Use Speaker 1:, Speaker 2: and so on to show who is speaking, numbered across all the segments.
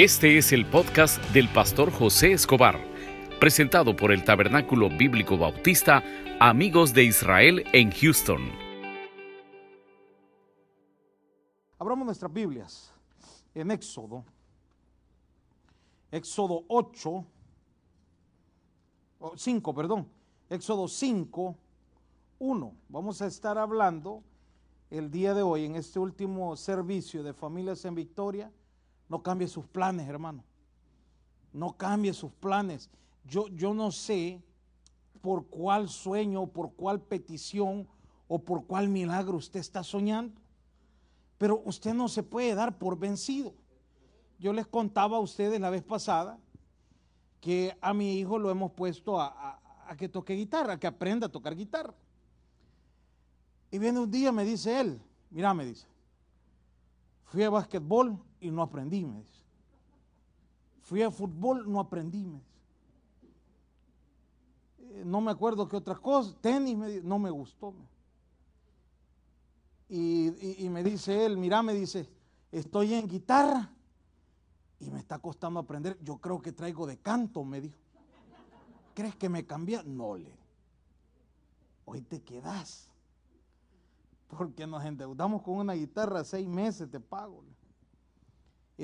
Speaker 1: Este es el podcast del pastor José Escobar, presentado por el Tabernáculo Bíblico Bautista Amigos de Israel en Houston.
Speaker 2: Abramos nuestras Biblias en Éxodo, Éxodo 8, 5, perdón, Éxodo 5, 1. Vamos a estar hablando el día de hoy en este último servicio de Familias en Victoria no cambie sus planes, hermano. No cambie sus planes. Yo, yo no sé por cuál sueño, por cuál petición o por cuál milagro usted está soñando. Pero usted no se puede dar por vencido. Yo les contaba a ustedes la vez pasada que a mi hijo lo hemos puesto a, que toque guitarra, a que aprenda a tocar guitarra. Y viene un día, me dice él, mira, me dice, fui a basquetbol y no aprendí, me dice. Fui a fútbol, no aprendí, me dice. Eh, no me acuerdo qué otra cosa, tenis, me no me gustó. Y, y, me dice él, mira, me dice, estoy en guitarra y me está costando aprender. Yo creo que traigo de canto, me dijo. ¿Crees que me cambia? No le. Hoy te quedas. Porque nos endeudamos con una guitarra seis meses, te pago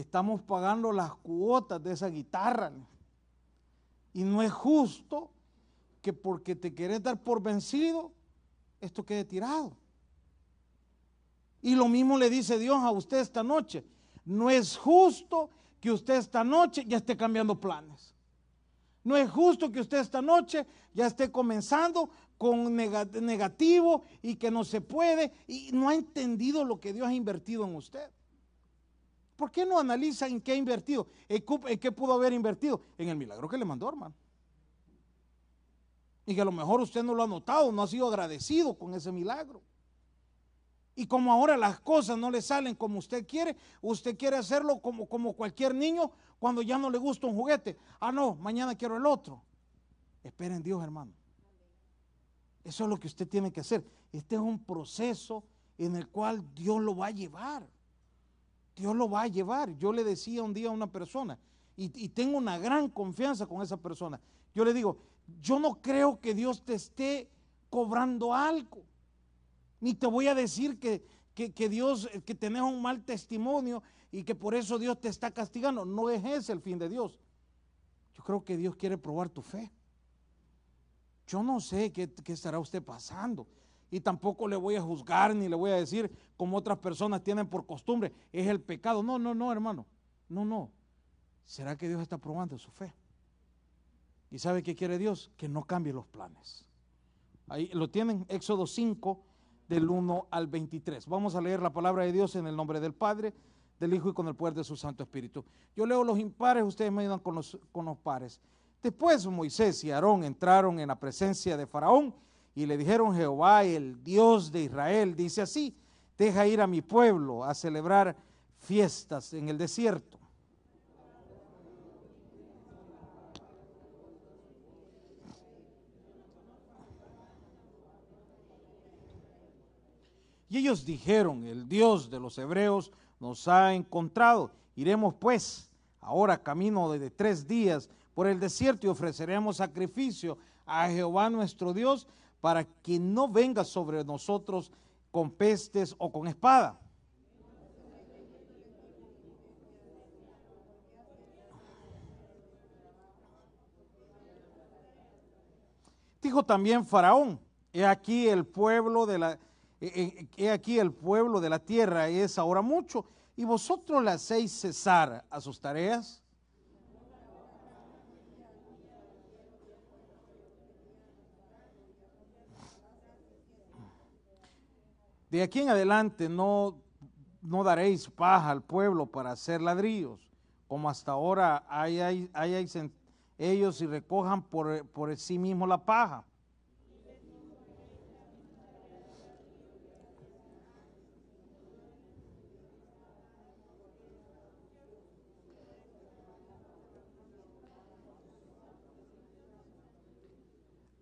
Speaker 2: estamos pagando las cuotas de esa guitarra. Y no es justo que porque te querés dar por vencido, esto quede tirado. Y lo mismo le dice Dios a usted esta noche. No es justo que usted esta noche ya esté cambiando planes. No es justo que usted esta noche ya esté comenzando con negativo y que no se puede y no ha entendido lo que Dios ha invertido en usted. ¿Por qué no analiza en qué ha invertido? ¿En qué pudo haber invertido? En el milagro que le mandó, hermano. Y que a lo mejor usted no lo ha notado, no ha sido agradecido con ese milagro. Y como ahora las cosas no le salen como usted quiere, usted quiere hacerlo como, como cualquier niño cuando ya no le gusta un juguete. Ah, no, mañana quiero el otro. Esperen Dios, hermano. Eso es lo que usted tiene que hacer. Este es un proceso en el cual Dios lo va a llevar. Dios lo va a llevar. Yo le decía un día a una persona, y, tengo una gran confianza con esa persona, yo le digo, yo no creo que Dios te esté cobrando algo, ni te voy a decir que, Dios, que tenés un mal testimonio y que por eso Dios te está castigando. No es ese el fin de Dios. Yo creo que Dios quiere probar tu fe. Yo no sé qué estará usted pasando y tampoco le voy a juzgar ni le voy a decir como otras personas tienen por costumbre, es el pecado. No, no, no, hermano. No, no. ¿Será que Dios está probando su fe? ¿Y sabe qué quiere Dios? Que no cambie los planes. Ahí lo tienen, Éxodo 5, del 1 al 23. Vamos a leer la palabra de Dios en el nombre del Padre, del Hijo y con el poder de su Santo Espíritu. Yo leo los impares, ustedes me ayudan con los, con los pares. Después Moisés y Aarón entraron en la presencia de Faraón y le dijeron Jehová, el Dios de Israel, dice así, deja ir a mi pueblo a celebrar fiestas en el desierto. Y ellos dijeron, el Dios de los hebreos nos ha encontrado. Iremos pues ahora camino de tres días por el desierto y ofreceremos sacrificio a Jehová nuestro Dios para que no venga sobre nosotros con pestes o con espada. Dijo también Faraón, he aquí el pueblo de la he aquí el pueblo de la tierra es ahora mucho y vosotros le hacéis cesar a sus tareas. De aquí en adelante no, no daréis paja al pueblo para hacer ladrillos, como hasta ahora hay, ellos y recojan por, por sí mismo la paja.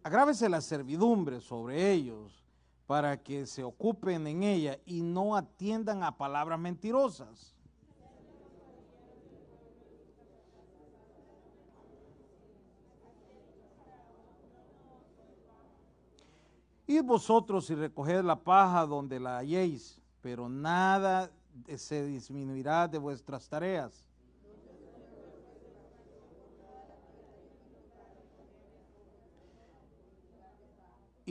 Speaker 2: Agrávese la servidumbre sobre ellos para que se ocupen en ella y no atiendan a palabras mentirosas. Y vosotros y recoged la paja donde la halléis, pero nada se disminuirá de vuestras tareas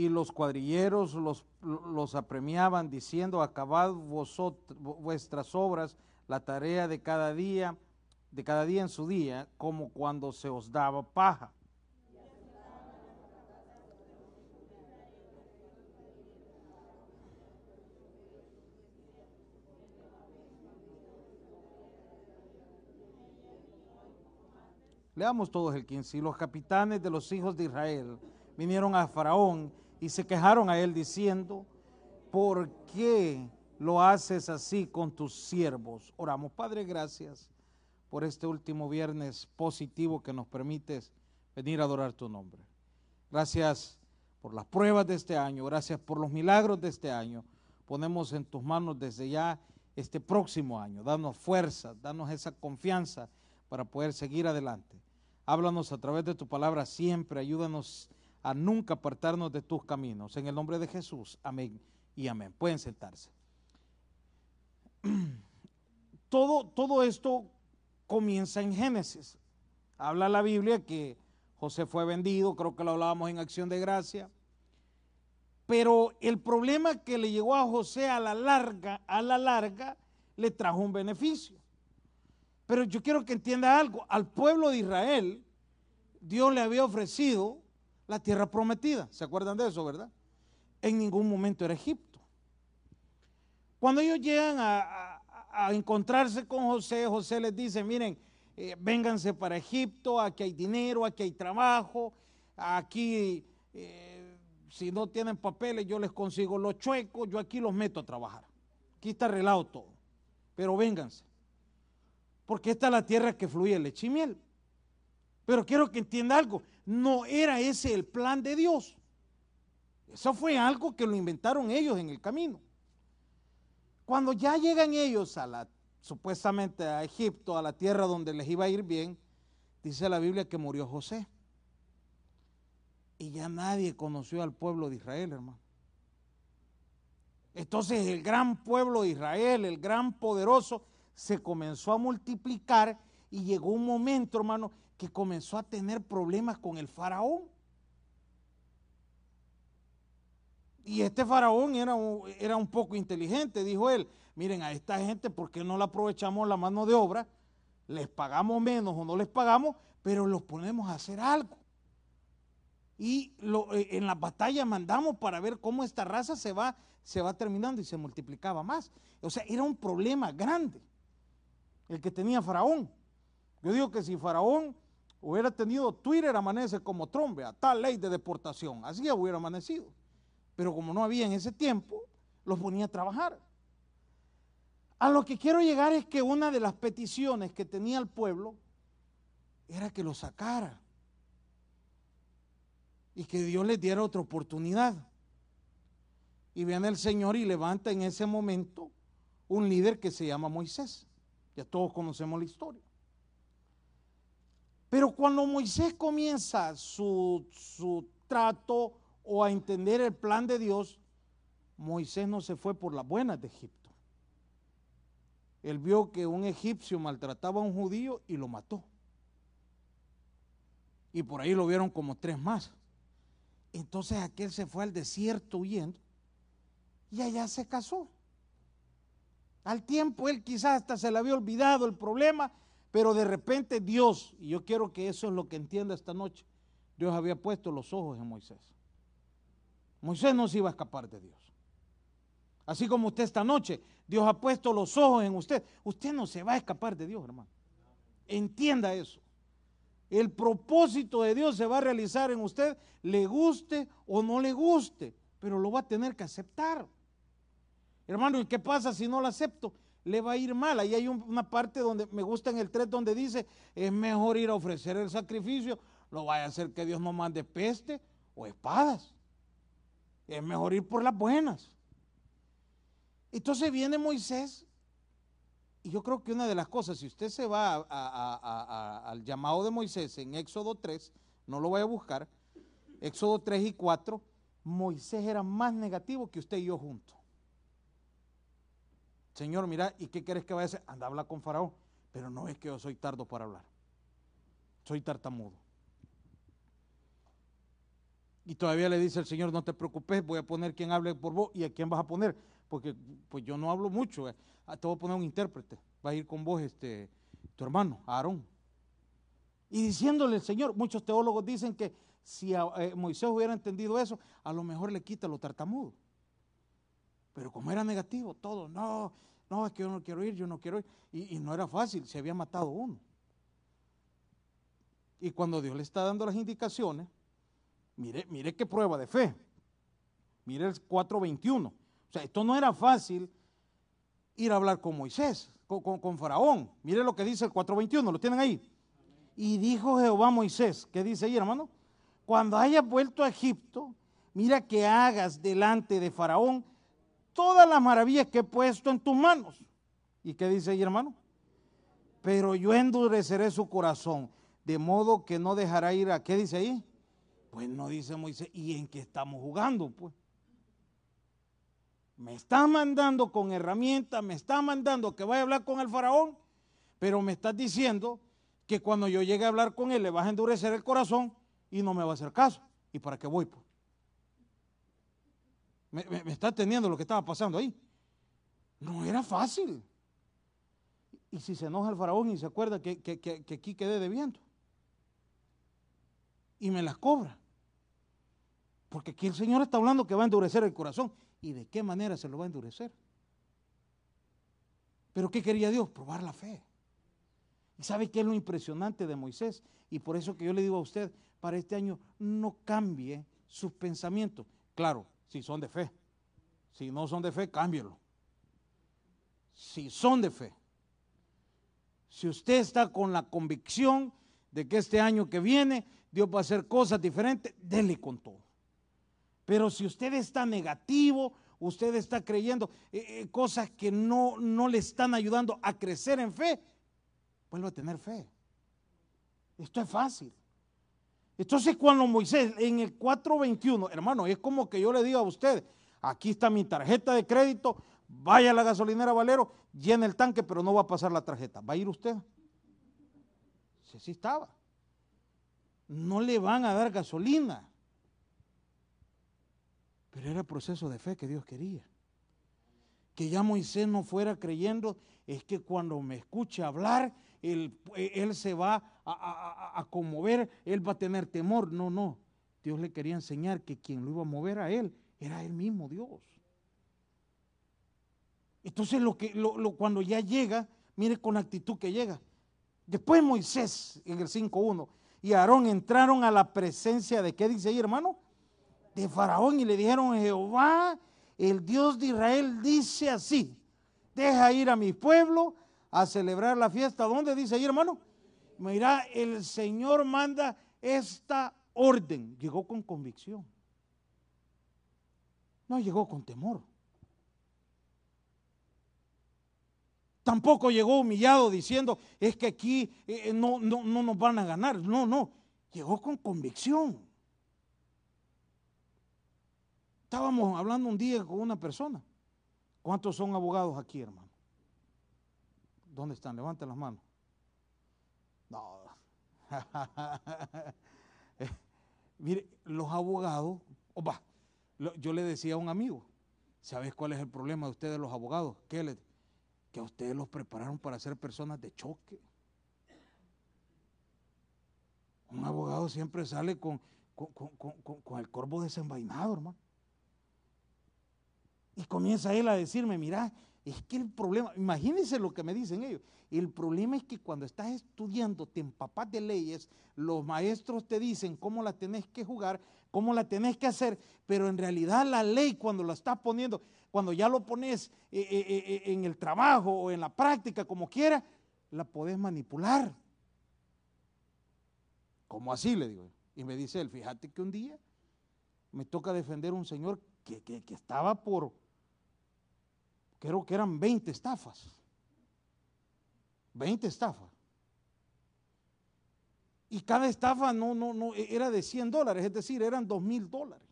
Speaker 2: Y los cuadrilleros los, los apremiaban diciendo, acabad vosotros, vuestras obras, la tarea de cada día, de cada día en su día, como cuando se os daba paja. Leamos todos el 15. Y los capitanes de los hijos de Israel vinieron a Faraón y se quejaron a él diciendo, ¿por qué lo haces así con tus siervos? Oramos, Padre, gracias por este último viernes positivo que nos permites venir a adorar tu nombre. Gracias por las pruebas de este año, gracias por los milagros de este año. Ponemos en tus manos desde ya este próximo año. Danos fuerza, danos esa confianza para poder seguir adelante. Háblanos a través de tu palabra siempre, ayúdanos a nunca apartarnos de tus caminos. En el nombre de Jesús, amén y amén. Pueden sentarse. Todo, todo esto comienza en Génesis. Habla la Biblia que José fue vendido, creo que lo hablábamos en acción de gracia. Pero el problema que le llegó a José a la larga, a la larga, le trajo un beneficio. Pero yo quiero que entienda algo, al pueblo de Israel Dios le había ofrecido la tierra prometida. ¿Se acuerdan de eso, verdad? En ningún momento era Egipto. Cuando ellos llegan a, encontrarse con José, José les dice, miren, eh, vénganse para Egipto, aquí hay dinero, aquí hay trabajo, aquí eh, si no tienen papeles yo les consigo los chuecos, yo aquí los meto a trabajar. Aquí está arreglado todo, pero vénganse, porque esta es la tierra que fluye leche y miel. Pero quiero que entienda algo, no era ese el plan de Dios. Eso fue algo que lo inventaron ellos en el camino. Cuando ya llegan ellos a la, supuestamente a Egipto, a la tierra donde les iba a ir bien, dice la Biblia que murió José. Y ya nadie conoció al pueblo de Israel, hermano. Entonces el gran pueblo de Israel, el gran poderoso, se comenzó a multiplicar y llegó un momento, hermano, que comenzó a tener problemas con el faraón. Y este faraón era era un poco inteligente, dijo él, miren a esta gente, ¿por qué no le aprovechamos la mano de obra? Les pagamos menos o no les pagamos, pero los ponemos a hacer algo. Y eh, en la batalla mandamos para ver cómo esta raza se va, se va terminando y se multiplicaba más. O sea, era un problema grande el que tenía Faraón. Yo digo que si Faraón hubiera tenido Twitter, amanece como trombe, a tal ley de deportación, así hubiera amanecido. Pero como no había en ese tiempo, los ponía a trabajar. A lo que quiero llegar es que una de las peticiones que tenía el pueblo era que lo sacara y que Dios les diera otra oportunidad. Y viene el Señor y levanta en ese momento un líder que se llama Moisés. Ya todos conocemos la historia. Pero cuando Moisés comienza su, su trato o a entender el plan de Dios, Moisés no se fue por las buenas de Egipto. Él vio que un egipcio maltrataba a un judío y lo mató. Y por ahí lo vieron como tres más. Entonces aquel se fue al desierto huyendo y allá se casó. Al tiempo él quizás hasta se le había olvidado el problema, pero de repente Dios, y yo quiero que eso es lo que entienda esta noche, Dios había puesto los ojos en Moisés. Moisés no se iba a escapar de Dios. Así como usted esta noche, Dios ha puesto los ojos en usted. Usted no se va a escapar de Dios, hermano. Entienda eso. El propósito de Dios se va a realizar en usted, le guste o no le guste, pero lo va a tener que aceptar. Hermano, ¿y qué pasa si no lo acepto? Le va a ir mal. Ahí hay una parte donde me gusta en el 3 donde dice, es mejor ir a ofrecer el sacrificio, lo vaya a hacer que Dios no mande peste o espadas. Es mejor ir por las buenas. Entonces viene Moisés, y yo creo que una de las cosas, si usted se va al llamado de Moisés en Éxodo 3, no lo voy a buscar, Éxodo 3 y 4, Moisés era más negativo que usted y yo juntos. Señor, mira, ¿y qué quieres que vaya a hacer? Anda a hablar con Faraón. Pero no es que yo soy tardo para hablar. Soy tartamudo. Y todavía le dice el Señor, no te preocupes, voy a poner quien hable por vos. ¿Y a quién vas a poner? Porque pues yo no hablo mucho. Eh. Ah, te voy a poner un intérprete. Va a ir con vos este, tu hermano, Aarón. Y diciéndole el Señor, muchos teólogos dicen que si eh, Moisés hubiera entendido eso, a lo mejor le quita lo tartamudo. Pero como era negativo, todo, no, no, es que yo no quiero ir, yo no quiero ir. Y, no era fácil, se había matado uno. Y cuando Dios le está dando las indicaciones, mire, mire qué prueba de fe. Mire el 4.21. O sea, esto no era fácil ir a hablar con Moisés, con, con Faraón. Mire lo que dice el 4.21, lo tienen ahí. Y dijo Jehová a Moisés, ¿qué dice ahí, hermano? Cuando hayas vuelto a Egipto, mira que hagas delante de Faraón todas las maravillas que he puesto en tus manos. ¿Y qué dice ahí, hermano? Pero yo endureceré su corazón, de modo que no dejará ir a, ¿qué dice ahí? Pues no dice Moisés, ¿y en qué estamos jugando? Pues me está mandando con herramientas, me está mandando que vaya a hablar con el faraón, pero me estás diciendo que cuando yo llegue a hablar con él le vas a endurecer el corazón y no me va a hacer caso. ¿Y para qué voy? Pues? Me, está teniendo lo que estaba pasando ahí. No era fácil. Y si se enoja el faraón y se acuerda que, que, aquí quedé debiendo. Y me las cobra. Porque aquí el Señor está hablando que va a endurecer el corazón. ¿Y de qué manera se lo va a endurecer? Pero ¿qué quería Dios? Probar la fe. ¿Y sabe qué es lo impresionante de Moisés? Y por eso que yo le digo a usted, para este año no cambie sus pensamientos. Claro, si son de fe. Si no son de fe, cámbielo. Si son de fe. Si usted está con la convicción de que este año que viene Dios va a hacer cosas diferentes, dele con todo. Pero si usted está negativo, usted está creyendo eh, eh, cosas que no, no le están ayudando a crecer en fe, vuelva a tener fe. Esto es fácil. Entonces cuando Moisés en el 421, hermano, es como que yo le diga a usted, aquí está mi tarjeta de crédito, vaya a la gasolinera Valero, llena el tanque, pero no va a pasar la tarjeta. ¿Va a ir usted? Sí, sí estaba. No le van a dar gasolina. Pero era proceso de fe que Dios quería. Que ya Moisés no fuera creyendo, es que cuando me escuche hablar, él, él se va a, conmover, él va a tener temor. No, no. Dios le quería enseñar que quien lo iba a mover a él era él mismo, Dios. Entonces lo que, lo, cuando ya llega, mire con la actitud que llega. Después Moisés en el 5.1 y Aarón entraron a la presencia de, ¿qué dice ahí hermano? De Faraón y le dijeron, Jehová, el Dios de Israel dice así, deja ir a mi pueblo a celebrar la fiesta. ¿Dónde dice ahí, hermano? Mira, el Señor manda esta orden. Llegó con convicción. No llegó con temor. Tampoco llegó humillado diciendo, es que aquí eh, eh, no, no, no nos van a ganar. No, no. Llegó con convicción. Estábamos hablando un día con una persona. ¿Cuántos son abogados aquí, hermano? ¿Dónde están? Levanten las manos. No. Mire, los abogados, yo le decía a un amigo, ¿sabes cuál es el problema de ustedes los abogados? Que a ustedes los prepararon para ser personas de choque. Un abogado siempre sale con, con el corvo desenvainado, hermano. Y comienza él a decirme, mira, es que el problema, imagínense lo que me dicen ellos, el problema es que cuando estás estudiando, te empapas de leyes, los maestros te dicen cómo la tenés que jugar, cómo la tenés que hacer, pero en realidad la ley cuando la estás poniendo, cuando ya lo pones eh, eh, eh, en el trabajo o en la práctica, como quiera, la podés manipular. ¿Cómo así? Le digo. Y me dice él, fíjate que un día me toca defender a un señor que, que estaba por creo que eran 20 estafas. 20 estafas. Y cada estafa no, no, no, era de 100 dólares, es decir, eran 2 mil dólares.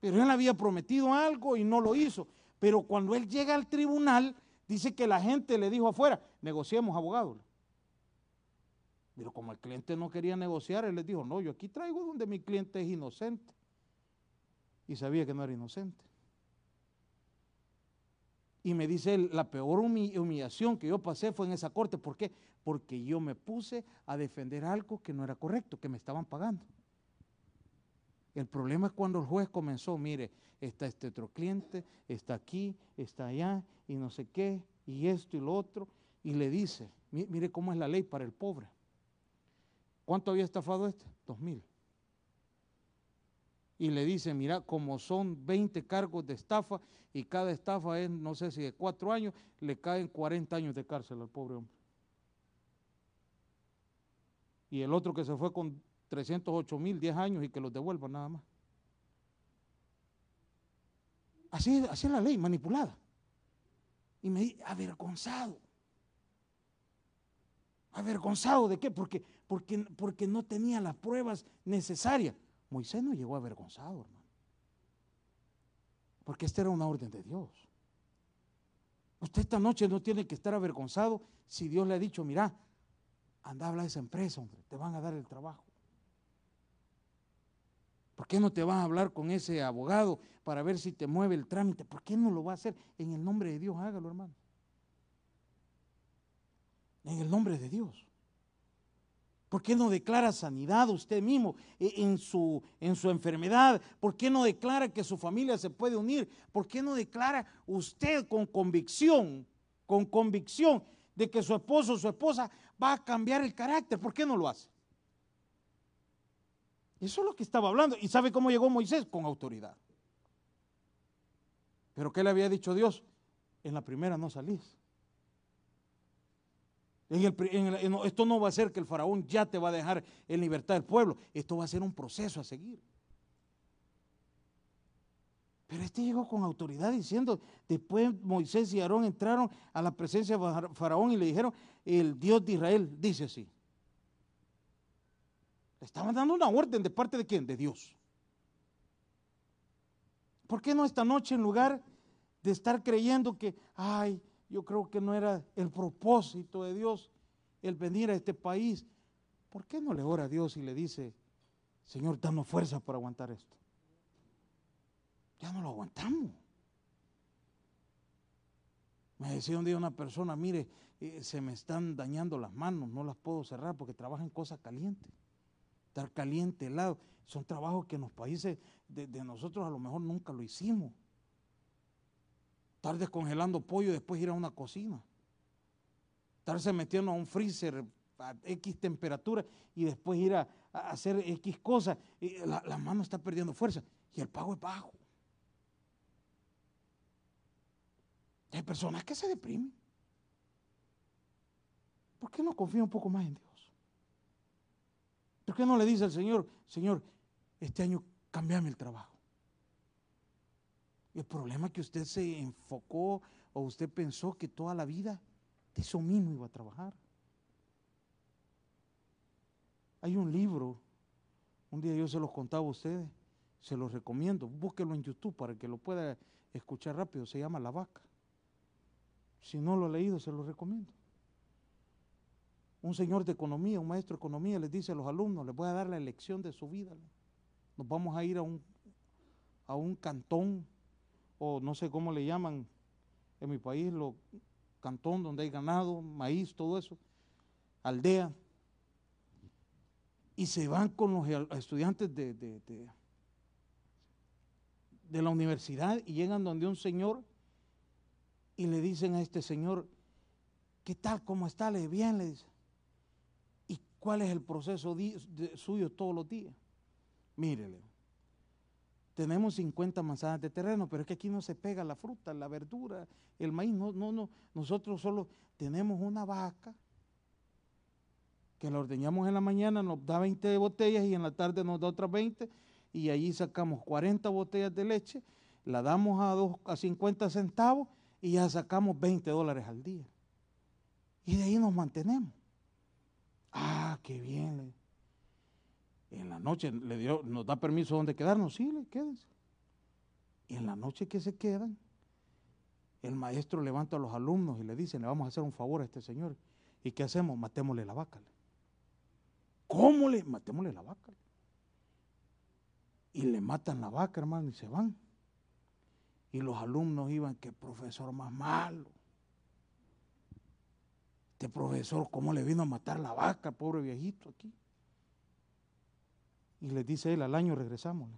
Speaker 2: Pero él había prometido algo y no lo hizo. Pero cuando él llega al tribunal, dice que la gente le dijo afuera, negociemos abogado. Pero como el cliente no quería negociar, él les dijo, no, yo aquí traigo donde mi cliente es inocente. Y sabía que no era inocente. Y me dice él, la peor humillación que yo pasé fue en esa corte. ¿Por qué? Porque yo me puse a defender algo que no era correcto, que me estaban pagando. El problema es cuando el juez comenzó, mire, está este otro cliente, está aquí, está allá, y no sé qué, y esto y lo otro, y le dice, mire cómo es la ley para el pobre. ¿Cuánto había estafado este? Dos mil y le dice, mira, como son 20 cargos de estafa y cada estafa es, no sé si de cuatro años, le caen 40 años de cárcel al pobre hombre. Y el otro que se fue con 308 mil, 10 años y que los devuelva nada más. Así, así es la ley, manipulada. Y me di avergonzado. ¿Avergonzado de qué? Porque, porque, porque no tenía las pruebas necesarias. Moisés no llegó avergonzado, hermano. Porque esta era una orden de Dios. Usted esta noche no tiene que estar avergonzado si Dios le ha dicho, mira, anda a hablar esa empresa, hombre, te van a dar el trabajo. ¿Por qué no te vas a hablar con ese abogado para ver si te mueve el trámite? ¿Por qué no lo va a hacer? En el nombre de Dios, hágalo, hermano. En el nombre de Dios. ¿Por qué no declara sanidad usted mismo e, en su, en su enfermedad? ¿Por qué no declara que su familia se puede unir? ¿Por qué no declara usted con convicción, con convicción de que su esposo o su esposa va a cambiar el carácter? ¿Por qué no lo hace? Eso es lo que estaba hablando. ¿Y sabe cómo llegó Moisés? Con autoridad. Pero ¿qué le había dicho Dios? En la primera no salís esto no va a ser que el faraón ya te va a dejar en libertad del pueblo. Esto va a ser un proceso a seguir. Pero este llegó con autoridad diciendo, después Moisés y Aarón entraron a la presencia de Faraón y le dijeron, el Dios de Israel dice así. Le estaban dando una orden de parte de quién? De Dios. ¿Por qué no esta noche en lugar de estar creyendo que, ay, yo creo que no era el propósito de Dios el venir a este país. ¿Por qué no le ora a Dios y le dice, Señor, danos fuerza para aguantar esto? Ya no lo aguantamos. Me decía un día una persona, mire, eh, se me están dañando las manos, no las puedo cerrar porque trabajan en cosas calientes. Estar caliente, helado, son trabajos que en los países de nosotros a lo mejor nunca lo hicimos estar descongelando pollo y después ir a una cocina, estarse metiendo a un freezer a X temperatura y después ir a, hacer X cosas, la, la mano está perdiendo fuerza y el pago es bajo. Hay personas que se deprimen. ¿Por qué no confía un poco más en Dios? ¿Por qué no le dice al Señor, Señor, este año cambiame el trabajo? El problema es que usted se enfocó o usted pensó que toda la vida de eso mismo iba a trabajar. Hay un libro, un día yo se los contaba a ustedes, se los recomiendo, búsquelo en YouTube para que lo pueda escuchar rápido, se llama La Vaca. Si no lo ha leído, se lo recomiendo. Un señor de economía, un maestro de economía, les dice a los alumnos, les voy a dar la elección de su vida. Nos vamos a ir a un, a un cantón o no sé cómo le llaman en mi país, lo cantón donde hay ganado, maíz, todo eso, aldea, y se van con los estudiantes de, de, de, la universidad y llegan donde un señor y le dicen a este señor, ¿qué tal? ¿Cómo está? Le bien, le dice. ¿Y cuál es el proceso suyo todos los días? Mírele, tenemos 50 manzanas de terreno, pero es que aquí no se pega la fruta, la verdura, el maíz, no, no, no. Nosotros solo tenemos una vaca que la ordeñamos en la mañana, nos da 20 botellas y en la tarde nos da otras 20 y allí sacamos 40 botellas de leche, la damos a, a 50 centavos y ya sacamos 20 dólares al día. Y de ahí nos mantenemos. Ah, qué bien en la noche le dio, nos da permiso donde quedarnos, sí, quédense. Y en la noche que se quedan, el maestro levanta a los alumnos y le dice, le vamos a hacer un favor a este señor. ¿Y qué hacemos? Matémosle la vaca. ¿Cómo le? Matémosle la vaca. Y le matan la vaca, hermano, y se van. Y los alumnos iban, qué profesor más malo. Este profesor, ¿cómo le vino a matar la vaca, pobre viejito aquí? Y les dice él, al año regresamos.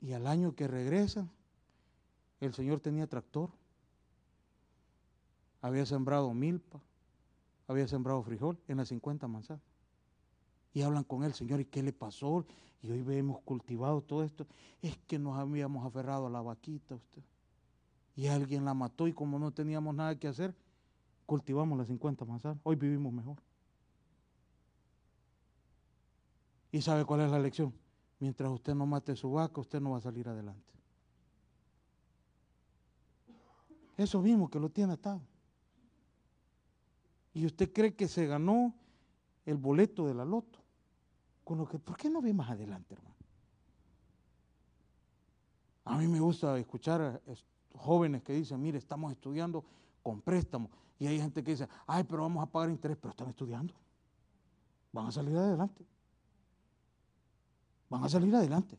Speaker 2: Y al año que regresan, el Señor tenía tractor, había sembrado milpa, había sembrado frijol en las 50 manzanas. Y hablan con él, Señor, ¿y qué le pasó? Y hoy hemos cultivado todo esto. Es que nos habíamos aferrado a la vaquita usted. Y alguien la mató y como no teníamos nada que hacer, cultivamos las 50 manzanas. Hoy vivimos mejor. ¿Y sabe cuál es la lección? Mientras usted no mate su vaca, usted no va a salir adelante. Eso mismo que lo tiene atado. Y usted cree que se ganó el boleto de la loto. Con lo que, ¿por qué no ve más adelante, hermano? A mí me gusta escuchar jóvenes que dicen, mire, estamos estudiando con préstamo. Y hay gente que dice, ay, pero vamos a pagar interés, pero están estudiando. Van a salir adelante. Van a salir adelante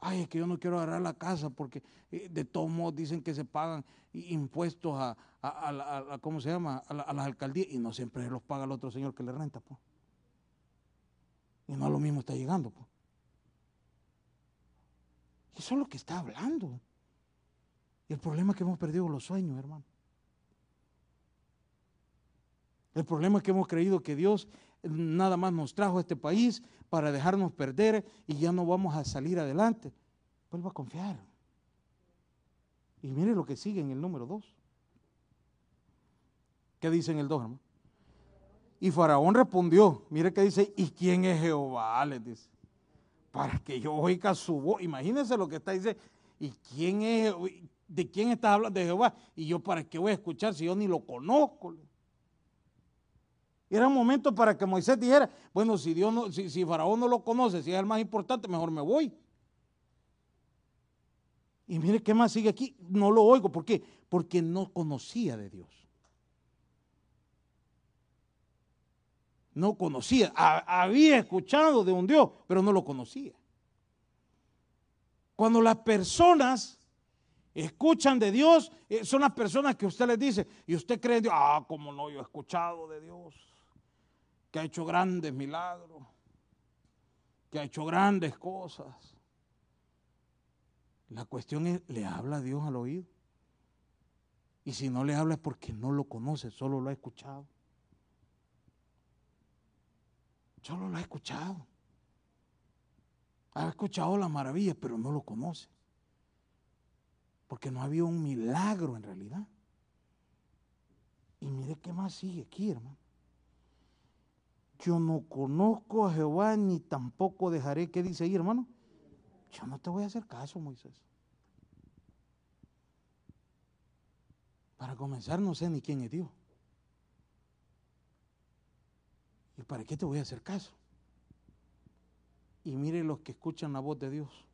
Speaker 2: ay, es que yo no quiero agarrar la casa porque eh, de todos modos dicen que se pagan impuestos a, ¿cómo se llama? A, las alcaldías y no siempre los paga el otro señor que le renta, pues. Y no a lo mismo está llegando. Eso es lo que está hablando. Y el problema es que hemos perdido los sueños, hermano. El problema es que hemos creído que Dios nada más nos trajo a este país para dejarnos perder y ya no vamos a salir adelante. Vuelva a confiar. Y mire lo que sigue en el número 2. ¿Qué dice en el 2, hermano? Y Faraón respondió, mire que dice, ¿y quién es Jehová? Les dice, para que yo oiga su voz. Imagínense lo que está diciendo. ¿Y quién es? ¿De quién está hablando? De Jehová. Y yo para qué voy a escuchar si yo ni lo conozco. Era un momento para que Moisés dijera, bueno, si, Dios no, si, si Faraón no lo conoce, si es el más importante, mejor me voy. Y mire qué más sigue aquí, no lo oigo, ¿por qué? Porque no conocía de Dios. No conocía, había escuchado de un Dios, pero no lo conocía. Cuando las personas escuchan de Dios, eh, son las personas que usted les dice, y usted cree en Dios, ah, como no, yo he escuchado de Dios que ha hecho grandes milagros, que ha hecho grandes cosas. La cuestión es, ¿le habla a Dios al oído? Y si no le habla es porque no lo conoce, solo lo ha escuchado. Solo lo ha escuchado. Ha escuchado las maravillas, pero no lo conoce. Porque no había un milagro en realidad. Y mire qué más sigue aquí, hermano yo no conozco a Jehová ni tampoco dejaré. ¿Qué dice ahí, hermano? Yo no te voy a hacer caso, Moisés. Para comenzar, no sé ni quién es Dios. ¿Y para qué te voy a hacer caso? Y mire los que escuchan la voz de Dios.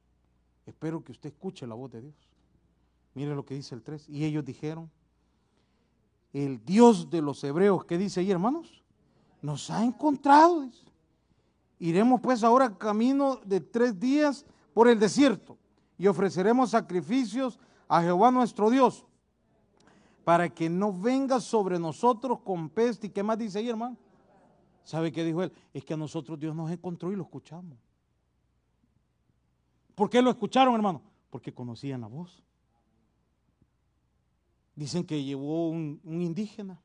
Speaker 2: Espero que usted escuche la voz de Dios. Mire lo que dice el 3. Y ellos dijeron, el Dios de los hebreos, ¿qué dice ahí, hermanos? Nos ha encontrado. Iremos pues ahora camino de tres días por el desierto y ofreceremos sacrificios a Jehová nuestro Dios para que no venga sobre nosotros con peste. ¿Y qué más dice ahí, hermano? ¿Sabe qué dijo él? Es que a nosotros Dios nos encontró y lo escuchamos. ¿Por qué lo escucharon, hermano? Porque conocían la voz. Dicen que llevó un, un indígena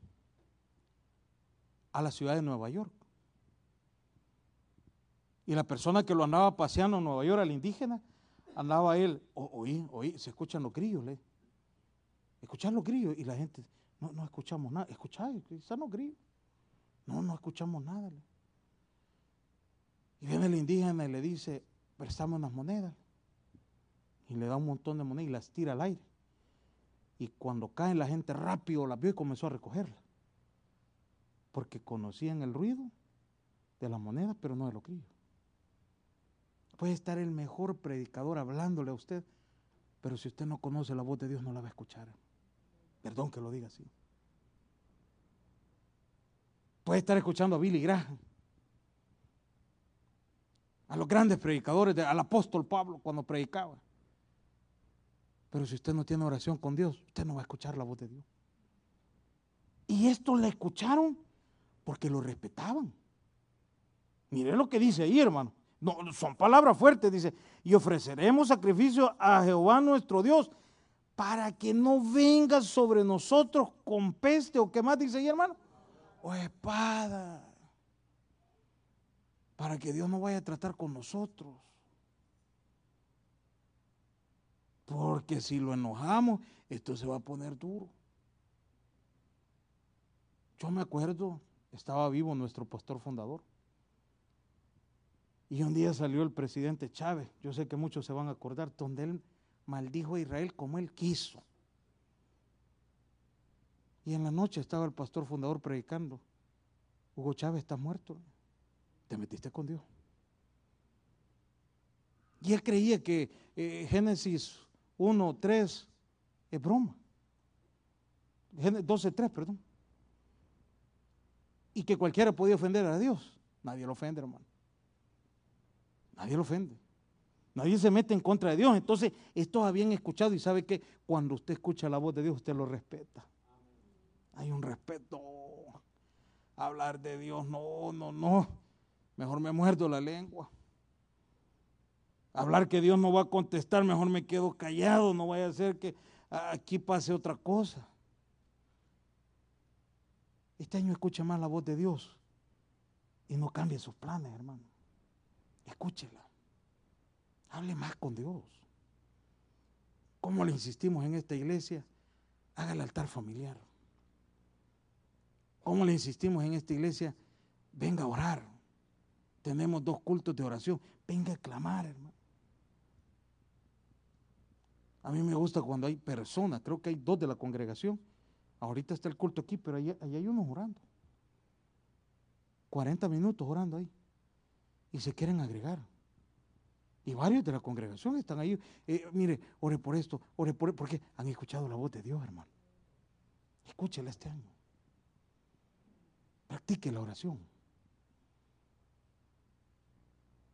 Speaker 2: a la ciudad de Nueva York. Y la persona que lo andaba paseando en Nueva York, al indígena, andaba él, oí, oí, se escuchan los grillos, le. Escuchar los grillos y la gente, no, no escuchamos nada, escuchar, están los grillos. No, no escuchamos nada. Y viene el indígena y le dice, prestamos unas monedas. Y le da un montón de monedas y las tira al aire. Y cuando caen la gente rápido las vio y comenzó a recogerlas porque conocían el ruido de la moneda, pero no de los grillos. Puede estar el mejor predicador hablándole a usted, pero si usted no conoce la voz de Dios no la va a escuchar. Perdón que lo diga así. Puede estar escuchando a Billy Graham, a los grandes predicadores, al apóstol Pablo cuando predicaba. Pero si usted no tiene oración con Dios, usted no va a escuchar la voz de Dios. Y esto le escucharon porque lo respetaban. Miren lo que dice ahí, hermano. No, son palabras fuertes, dice, y ofreceremos sacrificio a Jehová nuestro Dios para que no venga sobre nosotros con peste o qué más dice ahí, hermano, o espada, para que Dios no vaya a tratar con nosotros. Porque si lo enojamos, esto se va a poner duro. Yo me acuerdo, estaba vivo nuestro pastor fundador. Y un día salió el presidente Chávez, yo sé que muchos se van a acordar, donde él maldijo a Israel como él quiso. Y en la noche estaba el pastor fundador predicando. Hugo Chávez está muerto. Te metiste con Dios. Y él creía que eh, Génesis 1, 3 es broma. 12, 3, perdón. Y que cualquiera podía ofender a Dios. Nadie lo ofende, hermano. Nadie lo ofende. Nadie se mete en contra de Dios. Entonces, estos habían escuchado y sabe que cuando usted escucha la voz de Dios, usted lo respeta. Hay un respeto. Hablar de Dios, no, no, no. Mejor me muerdo la lengua. Hablar que Dios no va a contestar, mejor me quedo callado. No vaya a ser que aquí pase otra cosa. Este año escuche más la voz de Dios y no cambie sus planes, hermano. Escúchela. Hable más con Dios. ¿Cómo le insistimos en esta iglesia? Haga el altar familiar. ¿Cómo le insistimos en esta iglesia? Venga a orar. Tenemos dos cultos de oración. Venga a clamar, hermano. A mí me gusta cuando hay personas, creo que hay dos de la congregación. Ahorita está el culto aquí, pero ahí, hay uno orando. 40 minutos orando ahí y se quieren agregar. Y varios de la congregación están ahí. Eh, mire, ore por esto, ore por porque han escuchado la voz de Dios, hermano. Escúchela este año. Practique la oración.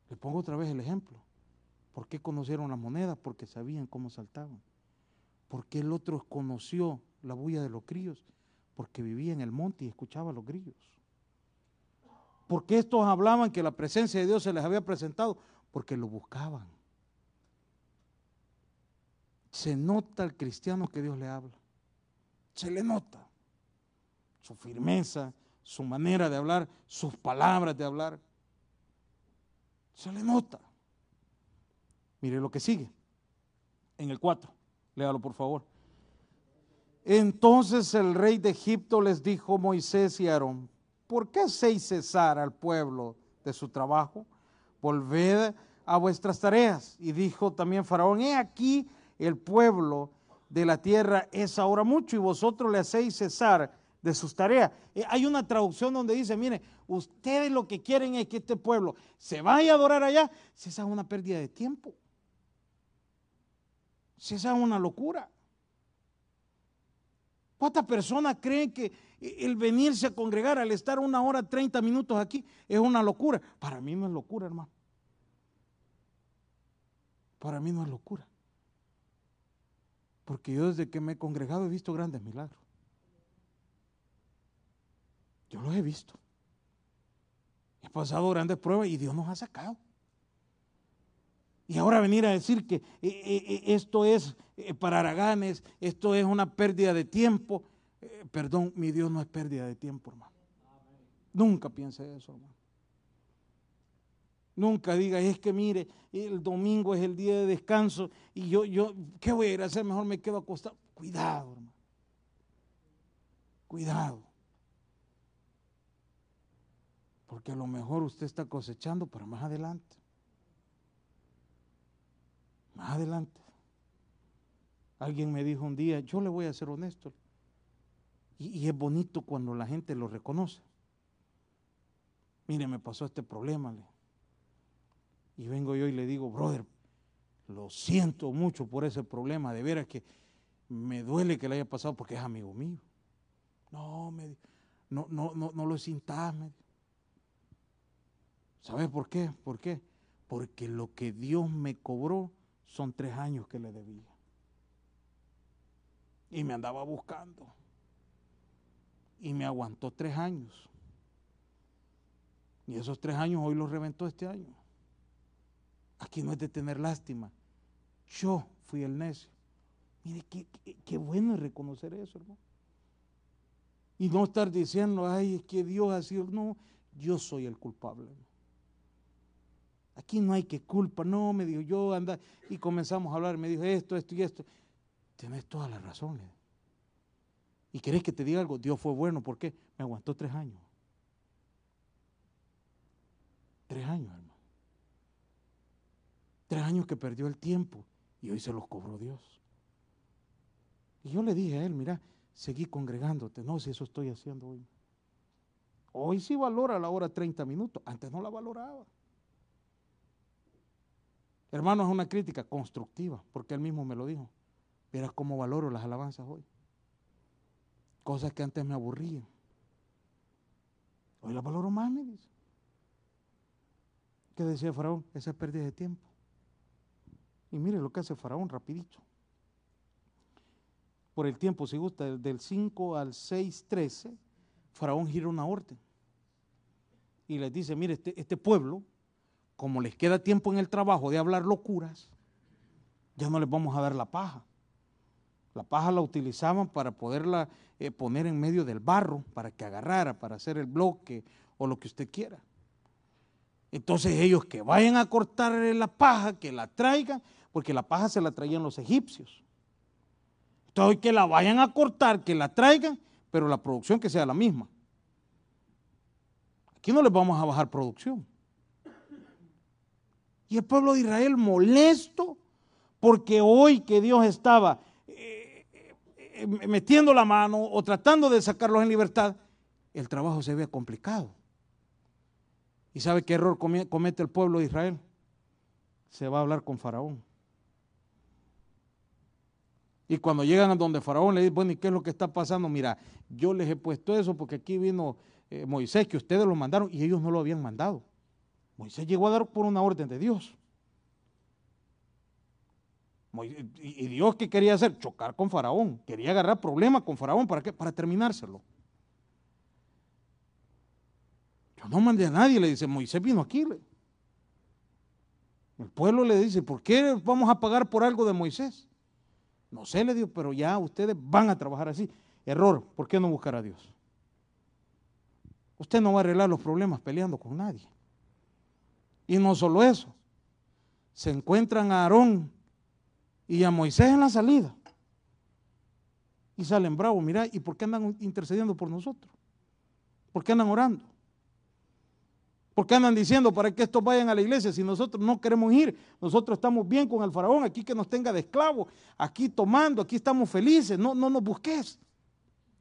Speaker 2: Le pongo otra vez el ejemplo. ¿Por qué conocieron las monedas? Porque sabían cómo saltaban. ¿Por qué el otro conoció la bulla de los grillos? Porque vivía en el monte y escuchaba los grillos. Porque estos hablaban que la presencia de Dios se les había presentado? Porque lo buscaban. Se nota al cristiano que Dios le habla. Se le nota. Su firmeza, su manera de hablar, sus palabras de hablar. Se le nota. Mire lo que sigue. En el 4. Léalo por favor. Entonces el rey de Egipto les dijo Moisés y Aarón, ¿por qué hacéis cesar al pueblo de su trabajo? Volved a vuestras tareas. Y dijo también Faraón, he aquí el pueblo de la tierra es ahora mucho y vosotros le hacéis cesar de sus tareas. Eh, hay una traducción donde dice, mire, ustedes lo que quieren es que este pueblo se vaya a adorar allá, esa es una pérdida de tiempo. Si esa es una locura. ¿Cuántas personas creen que el venirse a congregar al estar una hora, 30 minutos aquí es una locura? Para mí no es locura, hermano. Para mí no es locura. Porque yo desde que me he congregado he visto grandes milagros. Yo los he visto. He pasado grandes pruebas y Dios nos ha sacado. Y ahora venir a decir que eh, eh, eh, esto es para haraganes, esto es una pérdida de tiempo. perdón, mi Dios no es pérdida de tiempo, hermano. Nunca piense eso, hermano. Nunca diga, es que mire, el domingo es el día de descanso y yo, yo, ¿qué voy a ir a hacer? Mejor me quedo acostado. Cuidado, hermano. Cuidado. Porque a lo mejor usted está cosechando para más adelante. Más adelante. Alguien me dijo un día, yo le voy a ser honesto. Y, es bonito cuando la gente lo reconoce. Mire, me pasó este problema. Y vengo yo y le digo, brother, lo siento mucho por ese problema, de veras que me duele que le haya pasado porque es amigo mío. No, no, no, no, no lo sintas, me ¿Sabes por qué? ¿Por qué? Porque lo que Dios me cobró son tres años que le debía. Y me andaba buscando. Y me aguantó tres años. Y esos tres años hoy los reventó este año. Aquí no es de tener lástima. Yo fui el necio. Mire, qué, qué, bueno es reconocer eso, hermano. Y no estar diciendo, ay, es que Dios ha sido. No, yo soy el culpable. Aquí no hay que culpa. No, me dijo, yo anda. Y comenzamos a hablar, me dijo esto, esto y esto. Tienes todas las razones. ¿Y querés que te diga algo? Dios fue bueno. ¿Por qué? Me aguantó tres años. Tres años, hermano. Tres años que perdió el tiempo y hoy se los cobró Dios. Y yo le dije a él, mira, seguí congregándote. No, si eso estoy haciendo hoy. Hoy sí valora la hora 30 minutos. Antes no la valoraba. Hermano, es una crítica constructiva, porque él mismo me lo dijo. Verás cómo valoro las alabanzas hoy. Cosas que antes me aburrían. Hoy las valoro más, me dice. ¿Qué decía Faraón? Esa es pérdida de tiempo. Y mire lo que hace Faraón rapidito. Por el tiempo, si gusta, del 5 al 6, 13, Faraón gira una orden. Y les dice, mire, este, este pueblo, como les queda tiempo en el trabajo de hablar locuras, ya no les vamos a dar la paja. La paja la utilizaban para poderla eh, poner en medio del barro, para que agarrara, para hacer el bloque o lo que usted quiera. Entonces ellos que vayan a cortar la paja, que la traigan, porque la paja se la traían los egipcios. Entonces que la vayan a cortar, que la traigan, pero la producción que sea la misma. Aquí no les vamos a bajar producción. Y el pueblo de Israel molesto porque hoy que Dios estaba eh, eh, metiendo la mano o tratando de sacarlos en libertad, el trabajo se ve complicado. ¿Y sabe qué error comete el pueblo de Israel? Se va a hablar con Faraón. Y cuando llegan a donde Faraón le dice, bueno, ¿y qué es lo que está pasando? Mira, yo les he puesto eso porque aquí vino eh, Moisés, que ustedes lo mandaron y ellos no lo habían mandado. Moisés llegó a dar por una orden de Dios. Y Dios qué quería hacer? Chocar con Faraón. Quería agarrar problemas con Faraón. ¿Para qué? Para terminárselo. Yo no mandé a nadie, le dice, Moisés vino aquí. El pueblo le dice, ¿por qué vamos a pagar por algo de Moisés? No sé, le digo, pero ya ustedes van a trabajar así. Error, ¿por qué no buscar a Dios? Usted no va a arreglar los problemas peleando con nadie. Y no solo eso, se encuentran a Aarón y a Moisés en la salida. Y salen bravos, mira, ¿y por qué andan intercediendo por nosotros? ¿Por qué andan orando? ¿Por qué andan diciendo para que estos vayan a la iglesia si nosotros no queremos ir? Nosotros estamos bien con el faraón, aquí que nos tenga de esclavo, aquí tomando, aquí estamos felices, no, no nos busques.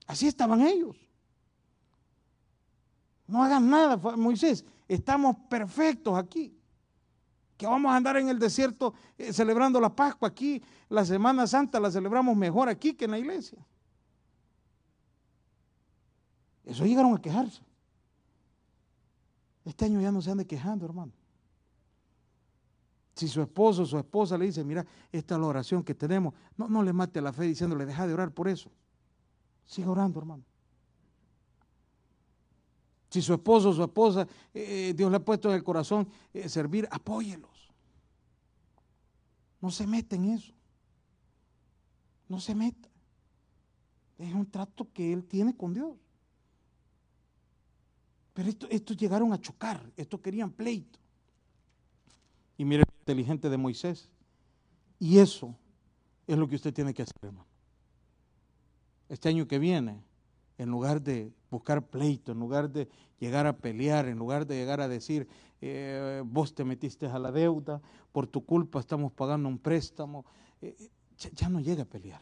Speaker 2: Así estaban ellos. No hagan nada, Moisés, estamos perfectos aquí. Que vamos a andar en el desierto eh, celebrando la Pascua aquí, la Semana Santa la celebramos mejor aquí que en la iglesia. Eso llegaron a quejarse. Este año ya no se ande quejando, hermano. Si su esposo o su esposa le dice, mira, esta es la oración que tenemos, no, no le mate la fe diciéndole, deja de orar por eso. Siga orando, hermano. Si su esposo o su esposa, eh, Dios le ha puesto en el corazón eh, servir, apóyelos. No se meta en eso. No se meta. Es un trato que él tiene con Dios. Pero estos llegaron a chocar, estos querían pleito. Y mire el inteligente de Moisés. Y eso es lo que usted tiene que hacer, hermano. Este año que viene, en lugar de buscar pleito, en lugar de llegar a pelear, en lugar de llegar a decir, eh, vos te metiste a la deuda, por tu culpa estamos pagando un préstamo, eh, eh, ya no llega a pelear.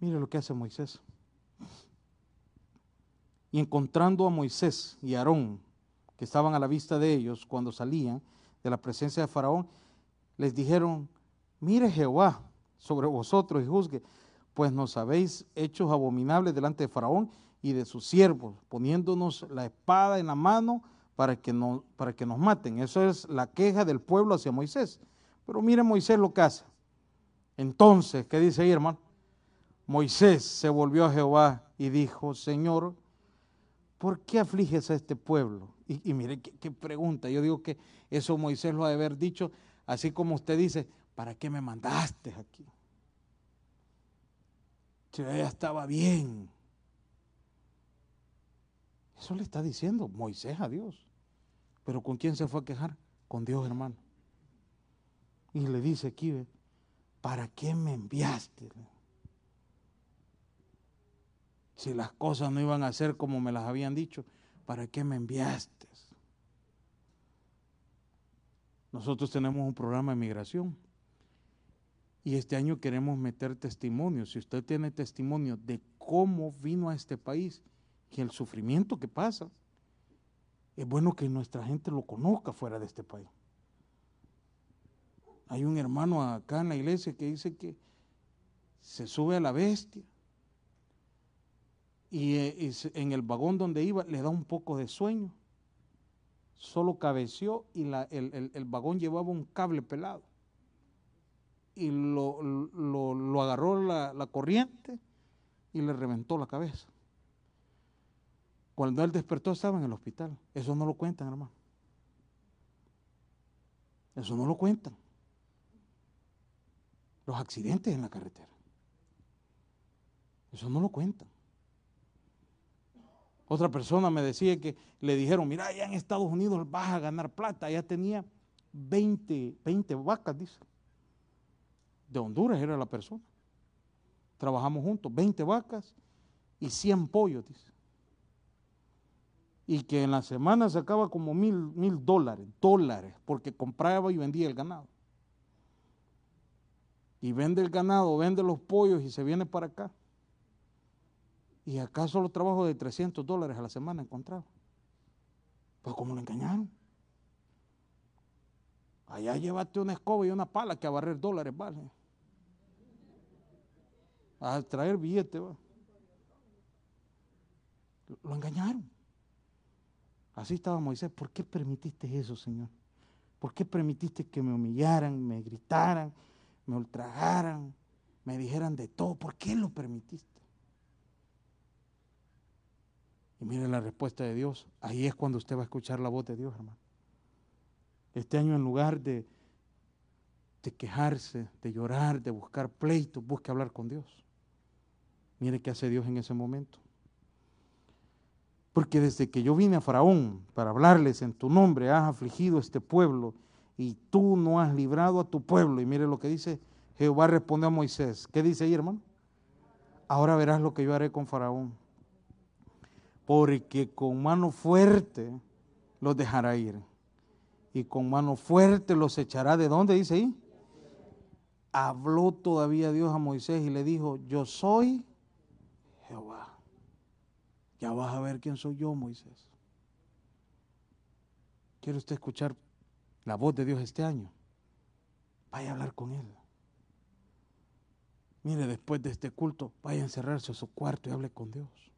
Speaker 2: Mire lo que hace Moisés. Y encontrando a Moisés y Aarón que estaban a la vista de ellos cuando salían de la presencia de Faraón, les dijeron, mire Jehová sobre vosotros y juzgue, pues nos habéis hecho abominables delante de Faraón y de sus siervos, poniéndonos la espada en la mano para que, no, para que nos maten. Eso es la queja del pueblo hacia Moisés. Pero mire Moisés lo que hace. Entonces, ¿qué dice ahí, hermano? Moisés se volvió a Jehová y dijo, Señor, ¿por qué afliges a este pueblo? Y, mire qué, pregunta. Yo digo que eso Moisés lo ha de haber dicho, así como usted dice, ¿para qué me mandaste aquí? Si ya estaba bien. Eso le está diciendo Moisés a Dios. Pero ¿con quién se fue a quejar? Con Dios, hermano. Y le dice aquí, ¿para qué me enviaste? Si las cosas no iban a ser como me las habían dicho, ¿para qué me enviaste? Nosotros tenemos un programa de migración y este año queremos meter testimonios. Si usted tiene testimonio de cómo vino a este país y el sufrimiento que pasa, es bueno que nuestra gente lo conozca fuera de este país. Hay un hermano acá en la iglesia que dice que se sube a la bestia y, eh, en el vagón donde iba le da un poco de sueño. Solo cabeció y el, vagón llevaba un cable pelado. Y lo, agarró la, la corriente y le reventó la cabeza. Cuando él despertó estaba en el hospital. Eso no lo cuentan, hermano. Eso no lo cuentan. Los accidentes en la carretera. Eso no lo cuentan. Otra persona me decía que le dijeron, mira, allá en Estados Unidos vas a ganar plata. Ya tenía 20, 20 vacas, dice. De Honduras era la persona. Trabajamos juntos, 20 vacas y 100 pollos. Y que en la semana sacaba como mil, mil dólares, dólares, porque compraba y vendía el ganado. Y vende el ganado, vende los pollos y se viene para acá. Y acá solo trabajo de 300 dólares a la semana encontrado. Pues como lo engañaron. Allá llévate una escoba y una pala que a barrer dólares vale. A traer billetes. Lo engañaron. Así estaba Moisés. ¿Por qué permitiste eso, Señor? ¿Por qué permitiste que me humillaran, me gritaran, me ultrajaran, me dijeran de todo? ¿Por qué lo permitiste? Y mire la respuesta de Dios. Ahí es cuando usted va a escuchar la voz de Dios, hermano. Este año en lugar de, de quejarse, de llorar, de buscar pleito, busque hablar con Dios. Mire qué hace Dios en ese momento. Porque desde que yo vine a Faraón para hablarles en tu nombre, has afligido este pueblo y tú no has librado a tu pueblo. Y mire lo que dice Jehová respondió a Moisés. ¿Qué dice ahí, hermano? Ahora verás lo que yo haré con Faraón porque con mano fuerte los dejará ir. Y con mano fuerte los echará. ¿De dónde dice ahí? Habló todavía Dios a Moisés y le dijo, yo soy. Ya vas a ver quién soy yo, Moisés. ¿Quiere usted escuchar la voz de Dios este año? Vaya a hablar con Él. Mire, después de este culto, vaya a encerrarse a su cuarto y hable con Dios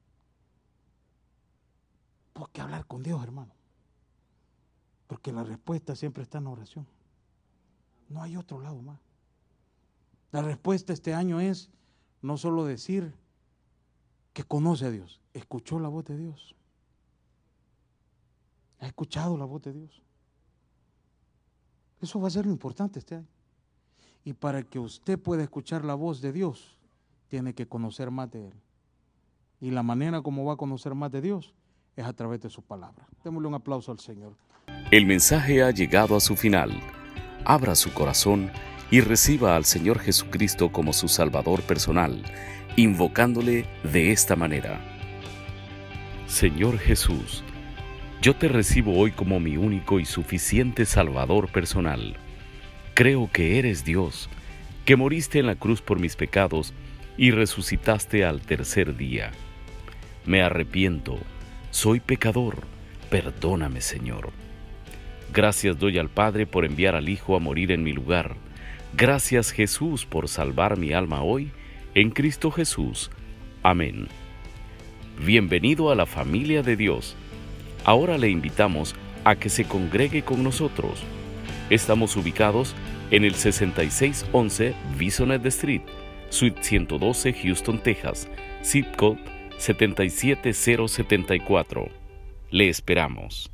Speaker 2: que hablar con Dios, hermano. Porque la respuesta siempre está en la oración. No hay otro lado más. La respuesta este año es no solo decir que conoce a Dios, escuchó la voz de Dios. Ha escuchado la voz de Dios. Eso va a ser lo importante este año. Y para que usted pueda escuchar la voz de Dios, tiene que conocer más de Él. Y la manera como va a conocer más de Dios es a través de su palabra. Démosle un aplauso al Señor.
Speaker 1: El mensaje ha llegado a su final. Abra su corazón y reciba al Señor Jesucristo como su Salvador personal, invocándole de esta manera. Señor Jesús, yo te recibo hoy como mi único y suficiente Salvador personal. Creo que eres Dios, que moriste en la cruz por mis pecados y resucitaste al tercer día. Me arrepiento soy pecador, Perdóname, Señor. Gracias doy al Padre por enviar al Hijo a morir en mi lugar. Gracias Jesús por salvar mi alma hoy, en Cristo Jesús. Amén. Bienvenido a la familia de Dios. Ahora le invitamos a que se congregue con nosotros. Estamos ubicados en el 6611 Bisonet Street, Suite 112, Houston, Texas, zip code 77074. Le esperamos.